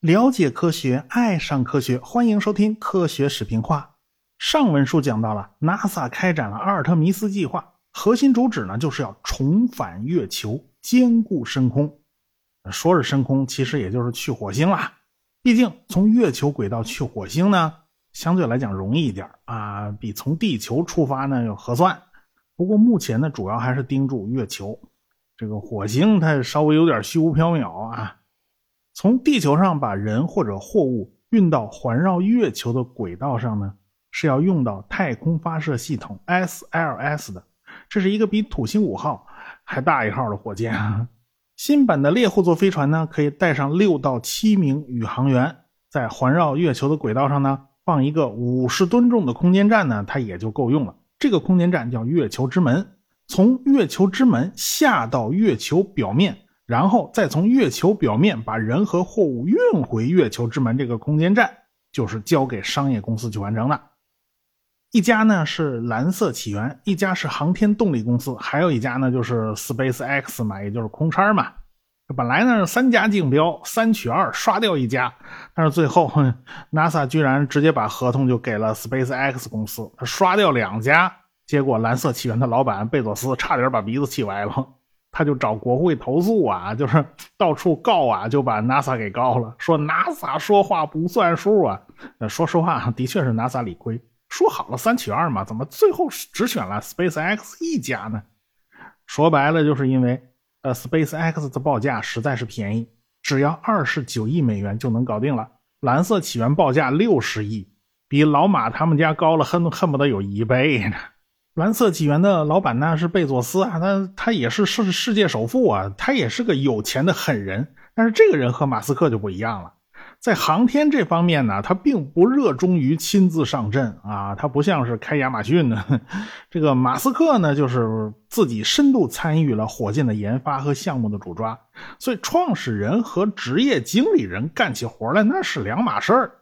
了解科学，爱上科学，欢迎收听科学视频化。上文书讲到了，NASA 开展了阿尔特弥斯计划，核心主旨呢就是要重返月球，兼顾深空。说是深空，其实也就是去火星啦。毕竟从月球轨道去火星呢，相对来讲容易一点啊，比从地球出发呢要合算。不过目前呢，主要还是盯住月球，这个火星它稍微有点虚无缥缈啊。从地球上把人或者货物运到环绕月球的轨道上呢，是要用到太空发射系统 SLS 的。这是一个比土星五号还大一号的火箭啊。新版的猎户座飞船呢，可以带上六到七名宇航员，在环绕月球的轨道上呢，放一个五十吨重的空间站呢，它也就够用了。这个空间站叫月球之门，从月球之门下到月球表面。然后再从月球表面把人和货物运回月球之门这个空间站，就是交给商业公司去完成的。一家呢是蓝色起源，一家是航天动力公司，还有一家呢就是 Space X 嘛，也就是空差嘛。本来呢三家竞标，三取二，刷掉一家，但是最后 NASA 居然直接把合同就给了 Space X 公司，刷掉两家，结果蓝色起源的老板贝佐斯差点把鼻子气歪了。他就找国会投诉啊，就是到处告啊，就把 NASA 给告了，说 NASA 说话不算数啊。说实话，的确是 NASA 理亏。说好了三取二嘛，怎么最后只选了 SpaceX 一家呢？说白了，就是因为呃 SpaceX 的报价实在是便宜，只要二十九亿美元就能搞定了。蓝色起源报价六十亿，比老马他们家高了恨恨不得有一倍呢。蓝色起源的老板呢是贝佐斯啊，他他也是世世界首富啊，他也是个有钱的狠人。但是这个人和马斯克就不一样了，在航天这方面呢，他并不热衷于亲自上阵啊，他不像是开亚马逊的 这个马斯克呢，就是自己深度参与了火箭的研发和项目的主抓，所以创始人和职业经理人干起活来那是两码事儿。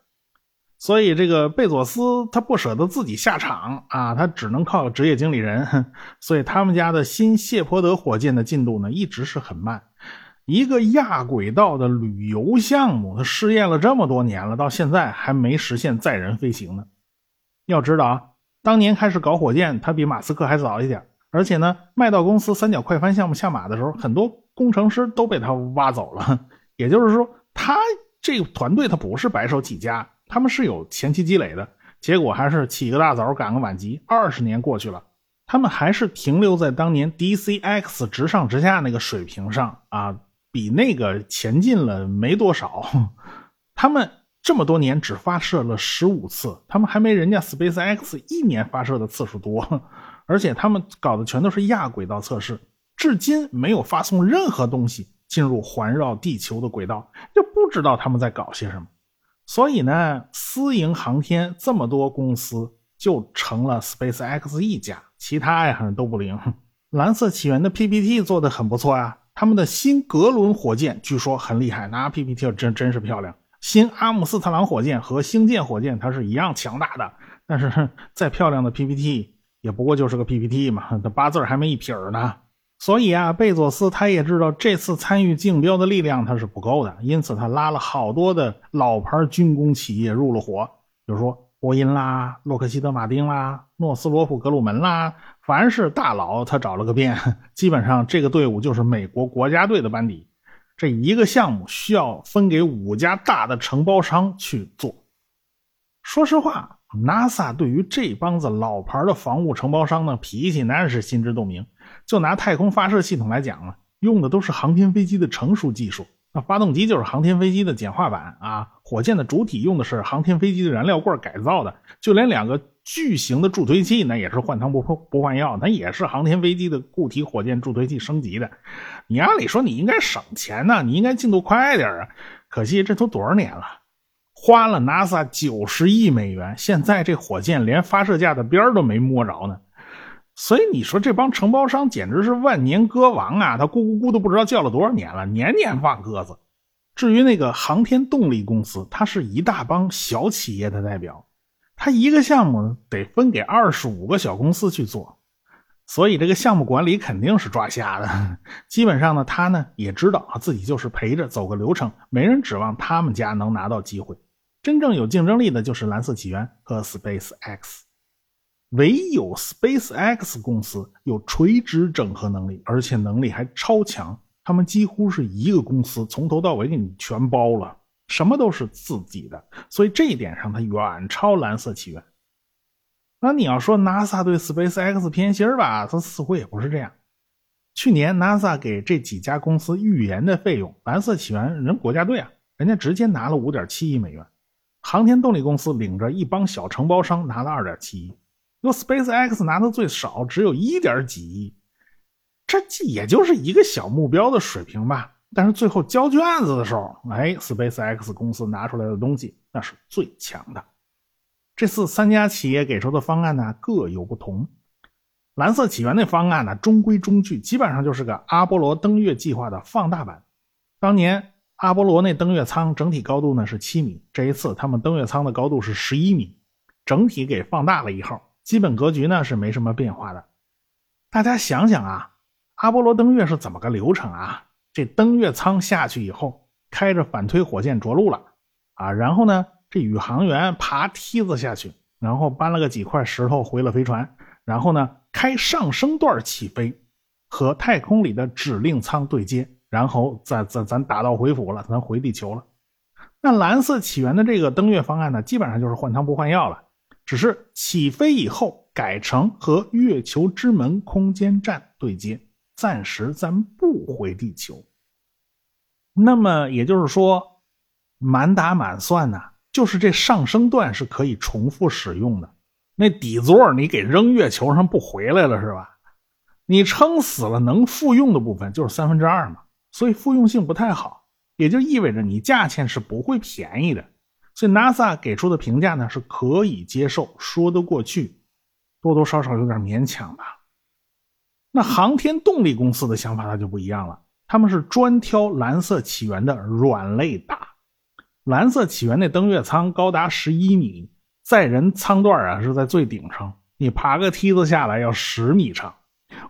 所以这个贝佐斯他不舍得自己下场啊，他只能靠职业经理人。所以他们家的新谢泼德火箭的进度呢一直是很慢。一个亚轨道的旅游项目，他试验了这么多年了，到现在还没实现载人飞行呢。要知道啊，当年开始搞火箭，他比马斯克还早一点。而且呢，麦道公司三角快帆项目下马的时候，很多工程师都被他挖走了。也就是说，他这个团队他不是白手起家。他们是有前期积累的，结果还是起个大早赶个晚集。二十年过去了，他们还是停留在当年 DCX 直上直下那个水平上啊，比那个前进了没多少。他们这么多年只发射了十五次，他们还没人家 SpaceX 一年发射的次数多，而且他们搞的全都是亚轨道测试，至今没有发送任何东西进入环绕地球的轨道，就不知道他们在搞些什么。所以呢，私营航天这么多公司就成了 SpaceX 一家，其他呀都不灵。蓝色起源的 PPT 做的很不错啊，他们的新格伦火箭据说很厉害，那 PPT 真真是漂亮。新阿姆斯特朗火箭和星舰火箭它是一样强大的，但是再漂亮的 PPT 也不过就是个 PPT 嘛，它八字还没一撇呢。所以啊，贝佐斯他也知道这次参与竞标的力量他是不够的，因此他拉了好多的老牌军工企业入了伙，比如说波音啦、洛克希德马丁啦、诺斯罗普格鲁门啦，凡是大佬他找了个遍。基本上这个队伍就是美国国家队的班底。这一个项目需要分给五家大的承包商去做。说实话，NASA 对于这帮子老牌的防务承包商呢，脾气那是心知肚明。就拿太空发射系统来讲啊，用的都是航天飞机的成熟技术。那发动机就是航天飞机的简化版啊，火箭的主体用的是航天飞机的燃料罐改造的，就连两个巨型的助推器，那也是换汤不不换药，那也是航天飞机的固体火箭助推器升级的。你按理说你应该省钱呢，你应该进度快点啊。可惜这都多少年了，花了 NASA 九十亿美元，现在这火箭连发射架的边都没摸着呢。所以你说这帮承包商简直是万年歌王啊！他咕咕咕都不知道叫了多少年了，年年放鸽子。至于那个航天动力公司，它是一大帮小企业的代表，他一个项目得分给二十五个小公司去做。所以这个项目管理肯定是抓瞎的。基本上呢，他呢也知道啊，自己就是陪着走个流程，没人指望他们家能拿到机会。真正有竞争力的就是蓝色起源和 SpaceX，唯有 SpaceX 公司有垂直整合能力，而且能力还超强。他们几乎是一个公司，从头到尾给你全包了，什么都是自己的。所以这一点上，它远超蓝色起源。那你要说 NASA 对 SpaceX 偏心吧，它似乎也不是这样。去年 NASA 给这几家公司预研的费用，蓝色起源人国家队啊，人家直接拿了五点七亿美元，航天动力公司领着一帮小承包商拿了二点七亿，那 SpaceX 拿的最少，只有一点几亿，这也就是一个小目标的水平吧。但是最后交卷子的时候，哎，SpaceX 公司拿出来的东西那是最强的。这次三家企业给出的方案呢各有不同。蓝色起源那方案呢中规中矩，基本上就是个阿波罗登月计划的放大版。当年阿波罗那登月舱整体高度呢是七米，这一次他们登月舱的高度是十一米，整体给放大了一号，基本格局呢是没什么变化的。大家想想啊，阿波罗登月是怎么个流程啊？这登月舱下去以后，开着反推火箭着陆了啊，然后呢？这宇航员爬梯子下去，然后搬了个几块石头回了飞船，然后呢开上升段起飞，和太空里的指令舱对接，然后咱咱咱打道回府了，咱回地球了。那蓝色起源的这个登月方案呢，基本上就是换汤不换药了，只是起飞以后改成和月球之门空间站对接，暂时咱不回地球。那么也就是说，满打满算呢？就是这上升段是可以重复使用的，那底座你给扔月球上不回来了是吧？你撑死了能复用的部分就是三分之二嘛，所以复用性不太好，也就意味着你价钱是不会便宜的。所以 NASA 给出的评价呢是可以接受，说得过去，多多少少有点勉强吧。那航天动力公司的想法它就不一样了，他们是专挑蓝色起源的软肋打。蓝色起源那登月舱高达十一米，载人舱段啊是在最顶上，你爬个梯子下来要十米长。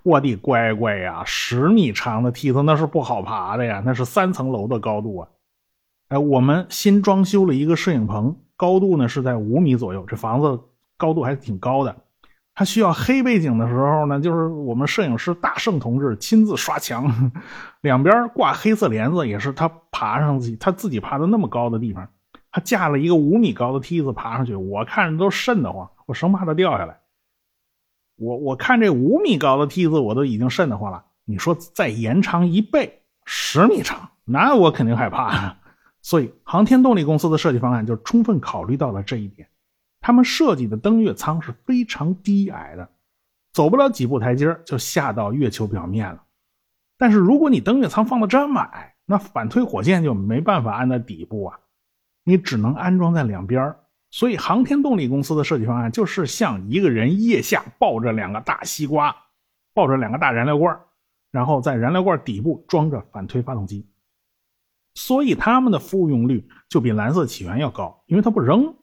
我的乖乖呀，十米长的梯子那是不好爬的呀，那是三层楼的高度啊！哎，我们新装修了一个摄影棚，高度呢是在五米左右，这房子高度还挺高的。他需要黑背景的时候呢，就是我们摄影师大圣同志亲自刷墙，两边挂黑色帘子，也是他爬上去，他自己爬到那么高的地方，他架了一个五米高的梯子爬上去，我看着都瘆得慌，我生怕他掉下来。我我看这五米高的梯子，我都已经瘆得慌了。你说再延长一倍，十米长，那我肯定害怕。所以航天动力公司的设计方案就充分考虑到了这一点。他们设计的登月舱是非常低矮的，走不了几步台阶就下到月球表面了。但是如果你登月舱放的这么矮，那反推火箭就没办法安在底部啊，你只能安装在两边所以航天动力公司的设计方案就是像一个人腋下抱着两个大西瓜，抱着两个大燃料罐，然后在燃料罐底部装着反推发动机。所以他们的复用率就比蓝色起源要高，因为它不扔。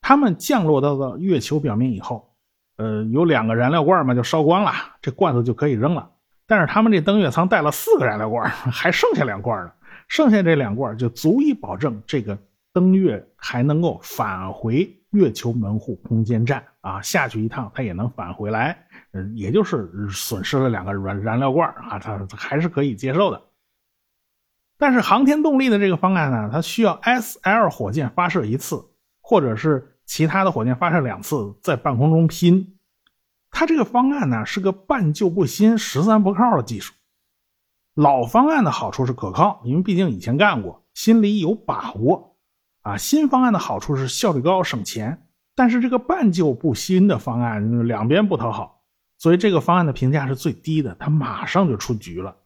他们降落到了月球表面以后，呃，有两个燃料罐嘛，就烧光了，这罐子就可以扔了。但是他们这登月舱带了四个燃料罐，还剩下两罐呢。剩下这两罐就足以保证这个登月还能够返回月球门户空间站啊，下去一趟它也能返回来，嗯，也就是损失了两个燃燃料罐啊，它还是可以接受的。但是航天动力的这个方案呢，它需要 SL 火箭发射一次，或者是。其他的火箭发射两次，在半空中拼。它这个方案呢是个半旧不新、十三不靠的技术。老方案的好处是可靠，因为毕竟以前干过，心里有把握。啊，新方案的好处是效率高、省钱。但是这个半旧不新的方案两边不讨好，所以这个方案的评价是最低的，它马上就出局了。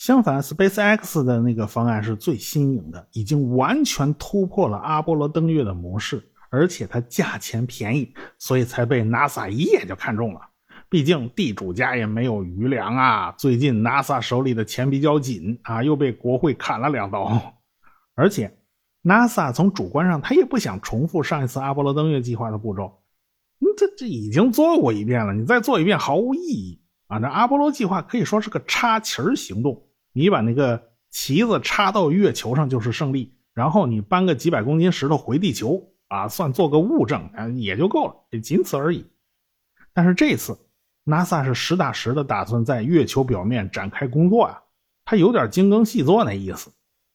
相反，SpaceX 的那个方案是最新颖的，已经完全突破了阿波罗登月的模式。而且它价钱便宜，所以才被 NASA 一眼就看中了。毕竟地主家也没有余粮啊。最近 NASA 手里的钱比较紧啊，又被国会砍了两刀。而且 NASA 从主观上，他也不想重复上一次阿波罗登月计划的步骤。你这这已经做过一遍了，你再做一遍毫无意义。啊，这阿波罗计划可以说是个插旗儿行动，你把那个旗子插到月球上就是胜利，然后你搬个几百公斤石头回地球啊，算做个物证啊也就够了，也仅此而已。但是这次，NASA 是实打实的打算在月球表面展开工作啊，他有点精耕细作那意思，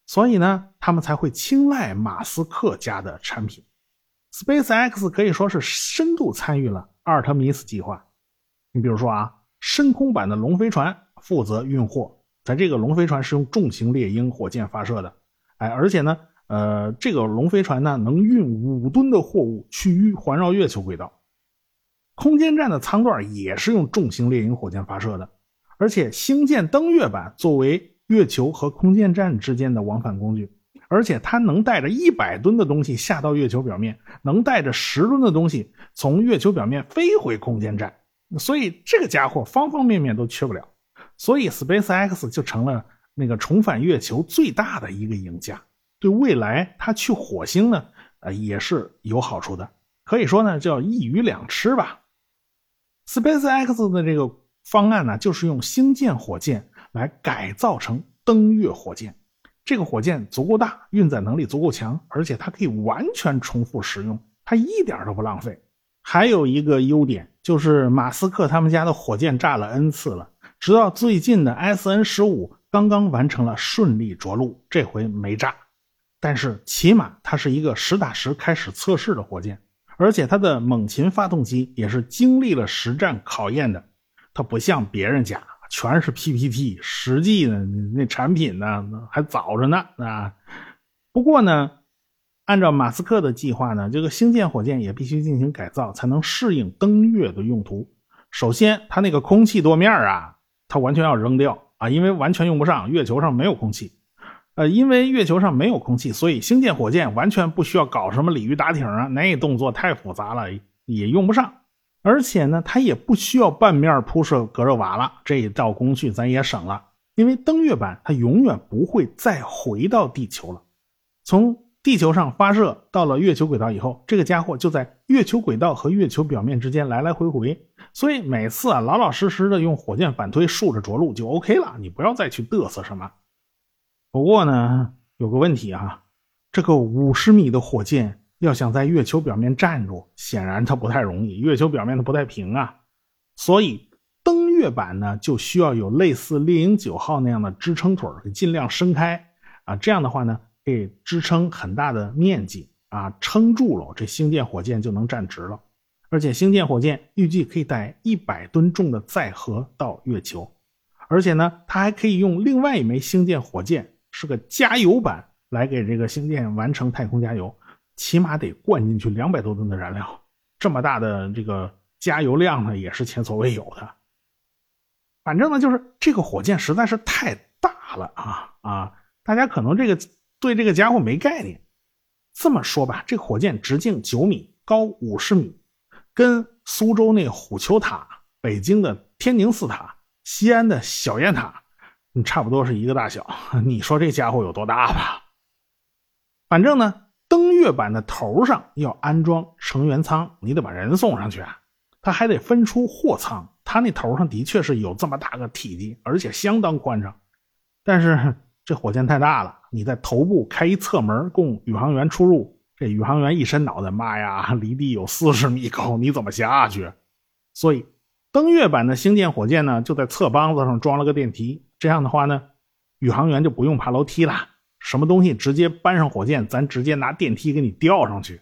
所以呢，他们才会青睐马斯克家的产品。SpaceX 可以说是深度参与了阿尔特弥斯计划。你比如说啊。深空版的龙飞船负责运货，咱这个龙飞船是用重型猎鹰火箭发射的，哎，而且呢，呃，这个龙飞船呢能运五吨的货物去环绕月球轨道。空间站的舱段也是用重型猎鹰火箭发射的，而且星舰登月版作为月球和空间站之间的往返工具，而且它能带着一百吨的东西下到月球表面，能带着十吨的东西从月球表面飞回空间站。所以这个家伙方方面面都缺不了，所以 SpaceX 就成了那个重返月球最大的一个赢家。对未来它去火星呢，呃，也是有好处的。可以说呢，叫一鱼两吃吧。SpaceX 的这个方案呢，就是用星舰火箭来改造成登月火箭。这个火箭足够大，运载能力足够强，而且它可以完全重复使用，它一点都不浪费。还有一个优点就是，马斯克他们家的火箭炸了 N 次了，直到最近的 SN 十五刚刚完成了顺利着陆，这回没炸。但是起码它是一个实打实开始测试的火箭，而且它的猛禽发动机也是经历了实战考验的。它不像别人家全是 PPT，实际呢那产品呢还早着呢啊。不过呢。按照马斯克的计划呢，这个星舰火箭也必须进行改造，才能适应登月的用途。首先，它那个空气多面啊，它完全要扔掉啊，因为完全用不上。月球上没有空气，呃，因为月球上没有空气，所以星舰火箭完全不需要搞什么鲤鱼打挺啊，那动作太复杂了，也用不上。而且呢，它也不需要半面铺设隔热瓦了，这一道工序咱也省了。因为登月版它永远不会再回到地球了，从。地球上发射到了月球轨道以后，这个家伙就在月球轨道和月球表面之间来来回回，所以每次啊老老实实的用火箭反推竖着着陆就 OK 了，你不要再去嘚瑟什么。不过呢，有个问题啊，这个五十米的火箭要想在月球表面站住，显然它不太容易，月球表面它不太平啊，所以登月版呢就需要有类似猎鹰九号那样的支撑腿尽量伸开啊，这样的话呢。可以支撑很大的面积啊，撑住了，这星舰火箭就能站直了。而且星舰火箭预计可以带一百吨重的载荷到月球，而且呢，它还可以用另外一枚星舰火箭，是个加油版，来给这个星舰完成太空加油，起码得灌进去两百多吨的燃料。这么大的这个加油量呢，也是前所未有的。反正呢，就是这个火箭实在是太大了啊啊！大家可能这个。对这个家伙没概念，这么说吧，这火箭直径九米，高五十米，跟苏州那虎丘塔、北京的天宁寺塔、西安的小雁塔，你差不多是一个大小。你说这家伙有多大吧？反正呢，登月版的头上要安装成员舱，你得把人送上去啊。它还得分出货舱，它那头上的确是有这么大个体积，而且相当宽敞，但是。这火箭太大了，你在头部开一侧门供宇航员出入，这宇航员一伸脑袋，妈呀，离地有四十米高，你怎么下去？所以，登月版的星舰火箭呢，就在侧帮子上装了个电梯，这样的话呢，宇航员就不用爬楼梯了，什么东西直接搬上火箭，咱直接拿电梯给你吊上去。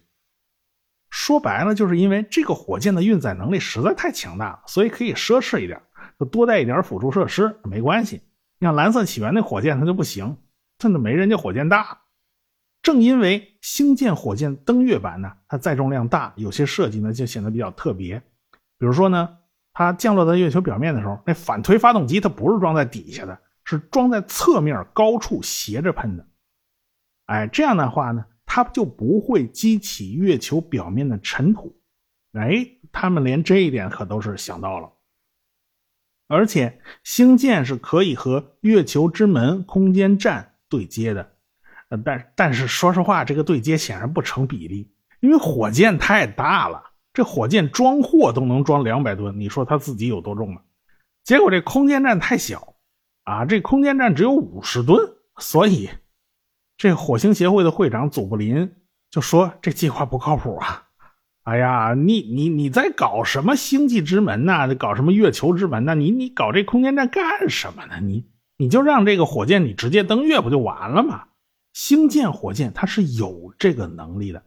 说白了，就是因为这个火箭的运载能力实在太强大了，所以可以奢侈一点，就多带一点辅助设施，没关系。你像蓝色起源那火箭，它就不行，它那没人家火箭大。正因为星舰火箭登月版呢，它载重量大，有些设计呢就显得比较特别。比如说呢，它降落在月球表面的时候，那反推发动机它不是装在底下的，是装在侧面高处斜着喷的。哎，这样的话呢，它就不会激起月球表面的尘土。哎，他们连这一点可都是想到了。而且星舰是可以和月球之门空间站对接的，呃，但但是说实话，这个对接显然不成比例，因为火箭太大了，这火箭装货都能装两百吨，你说它自己有多重呢？结果这空间站太小啊，这空间站只有五十吨，所以这火星协会的会长祖布林就说这计划不靠谱啊！哎呀，你你你在搞什么星际之门呐？搞什么月球之门呐？你你搞这空间站干什么呢？你你就让这个火箭你直接登月不就完了吗？星舰火箭它是有这个能力的，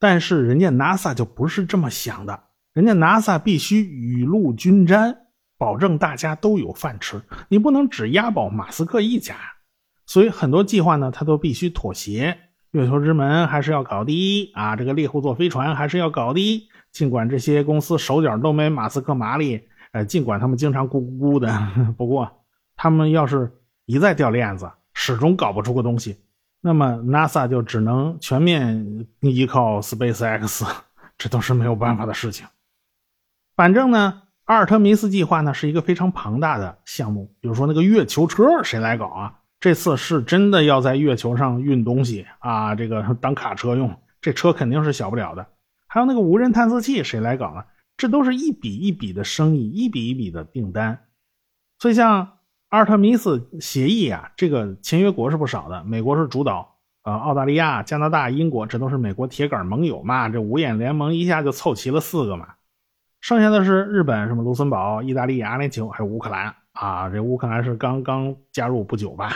但是人家 NASA 就不是这么想的，人家 NASA 必须雨露均沾，保证大家都有饭吃，你不能只押宝马斯克一家，所以很多计划呢，他都必须妥协。月球之门还是要搞的啊，这个猎户座飞船还是要搞的，尽管这些公司手脚都没马斯克麻利，呃，尽管他们经常咕咕咕的，不过他们要是一再掉链子，始终搞不出个东西。那么 NASA 就只能全面依靠 SpaceX，这都是没有办法的事情。反正呢，阿尔特弥斯计划呢是一个非常庞大的项目。比如说那个月球车，谁来搞啊？这次是真的要在月球上运东西啊，这个当卡车用，这车肯定是小不了的。还有那个无人探测器，谁来搞呢？这都是一笔一笔的生意，一笔一笔的订单。所以像。阿尔特弥斯协议啊，这个签约国是不少的，美国是主导，呃，澳大利亚、加拿大、英国，这都是美国铁杆盟友嘛。这五眼联盟一下就凑齐了四个嘛。剩下的是日本、什么卢森堡、意大利、阿联酋，还有乌克兰啊。这乌克兰是刚刚加入不久吧？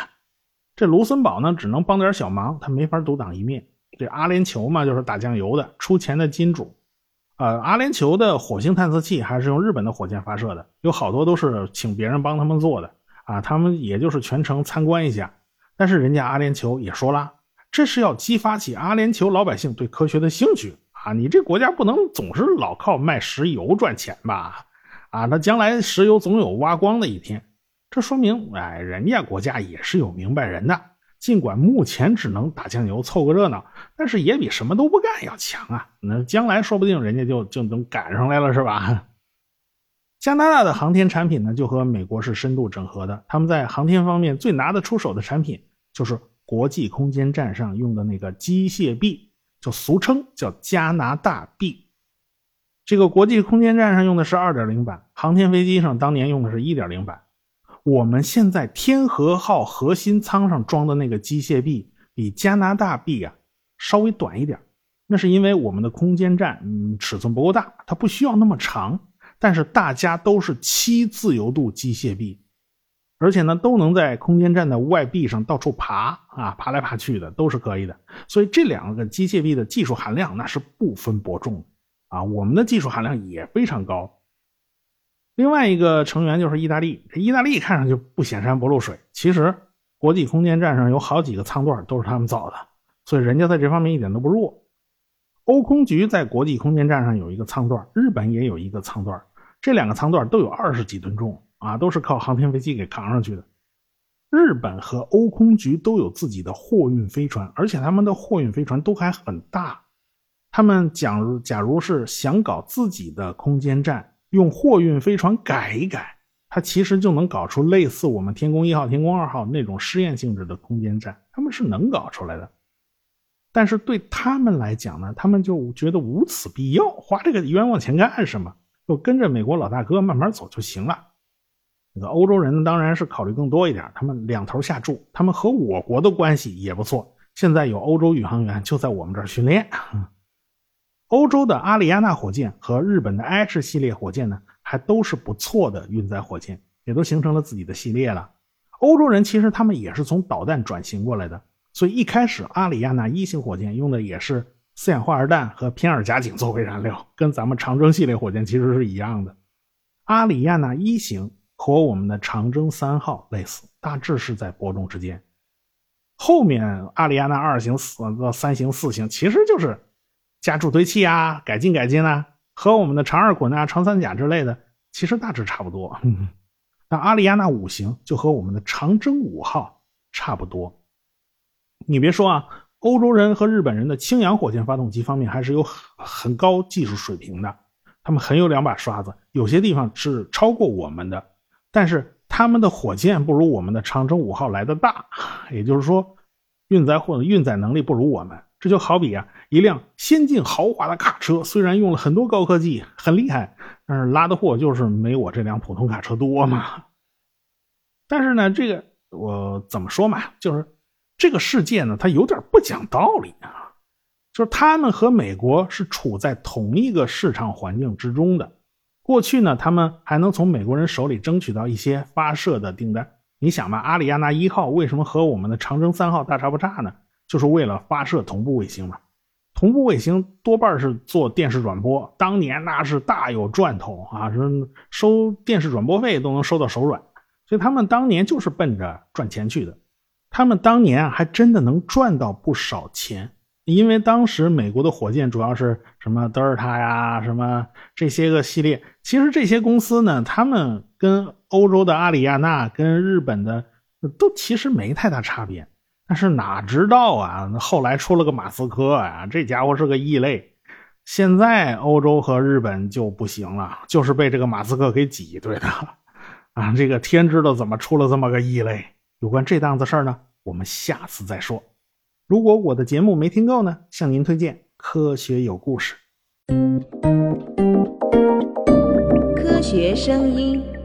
这卢森堡呢，只能帮点小忙，他没法独当一面。这阿联酋嘛，就是打酱油的，出钱的金主。呃，阿联酋的火星探测器还是用日本的火箭发射的，有好多都是请别人帮他们做的。啊，他们也就是全程参观一下，但是人家阿联酋也说了，这是要激发起阿联酋老百姓对科学的兴趣啊！你这国家不能总是老靠卖石油赚钱吧？啊，那将来石油总有挖光的一天，这说明哎，人家国家也是有明白人的。尽管目前只能打酱油凑个热闹，但是也比什么都不干要强啊！那将来说不定人家就就能赶上来了，是吧？加拿大的航天产品呢，就和美国是深度整合的。他们在航天方面最拿得出手的产品，就是国际空间站上用的那个机械臂，就俗称叫加拿大臂。这个国际空间站上用的是2.0版，航天飞机上当年用的是1.0版。我们现在天河号核心舱上装的那个机械臂，比加拿大臂啊稍微短一点。那是因为我们的空间站嗯尺寸不够大，它不需要那么长。但是大家都是七自由度机械臂，而且呢都能在空间站的外壁上到处爬啊，爬来爬去的都是可以的。所以这两个机械臂的技术含量那是不分伯仲啊，我们的技术含量也非常高。另外一个成员就是意大利，这意大利看上去不显山不露水，其实国际空间站上有好几个舱段都是他们造的，所以人家在这方面一点都不弱。欧空局在国际空间站上有一个舱段，日本也有一个舱段。这两个舱段都有二十几吨重啊，都是靠航天飞机给扛上去的。日本和欧空局都有自己的货运飞船，而且他们的货运飞船都还很大。他们假如假如是想搞自己的空间站，用货运飞船改一改，它其实就能搞出类似我们天宫一号、天宫二号那种试验性质的空间站，他们是能搞出来的。但是对他们来讲呢，他们就觉得无此必要，花这个冤枉钱干什么？就跟着美国老大哥慢慢走就行了。那个欧洲人当然是考虑更多一点，他们两头下注，他们和我国的关系也不错。现在有欧洲宇航员就在我们这儿训练。欧洲的阿里亚纳火箭和日本的 H 系列火箭呢，还都是不错的运载火箭，也都形成了自己的系列了。欧洲人其实他们也是从导弹转型过来的，所以一开始阿里亚纳一型火箭用的也是。四氧化二氮和偏二甲肼作为燃料，跟咱们长征系列火箭其实是一样的。阿里亚纳一型和我们的长征三号类似，大致是在伯仲之间。后面阿里亚纳二型、四到三型、四型，其实就是加助推器啊，改进改进啊，和我们的长二滚啊、长三甲之类的，其实大致差不多。那阿里亚纳五型就和我们的长征五号差不多。你别说啊。欧洲人和日本人的氢氧火箭发动机方面还是有很高技术水平的，他们很有两把刷子，有些地方是超过我们的，但是他们的火箭不如我们的长征五号来的大，也就是说，运载或者运载能力不如我们。这就好比啊，一辆先进豪华的卡车，虽然用了很多高科技，很厉害，但是拉的货就是没我这辆普通卡车多嘛。但是呢，这个我怎么说嘛，就是这个世界呢，它有点不讲道理啊。就是他们和美国是处在同一个市场环境之中的。过去呢，他们还能从美国人手里争取到一些发射的订单。你想吧，阿里亚纳一号为什么和我们的长征三号大差不差呢？就是为了发射同步卫星嘛。同步卫星多半是做电视转播，当年那是大有赚头啊，是收电视转播费都能收到手软。所以他们当年就是奔着赚钱去的。他们当年啊还真的能赚到不少钱。因为当时美国的火箭主要是什么德尔塔呀，什么这些个系列，其实这些公司呢，他们跟欧洲的阿里亚纳、跟日本的都其实没太大差别。但是哪知道啊，后来出了个马斯克啊，这家伙是个异类。现在欧洲和日本就不行了，就是被这个马斯克给挤兑的啊。这个天知道怎么出了这么个异类。有关这档子事儿呢，我们下次再说。如果我的节目没听够呢，向您推荐《科学有故事》。科学声音。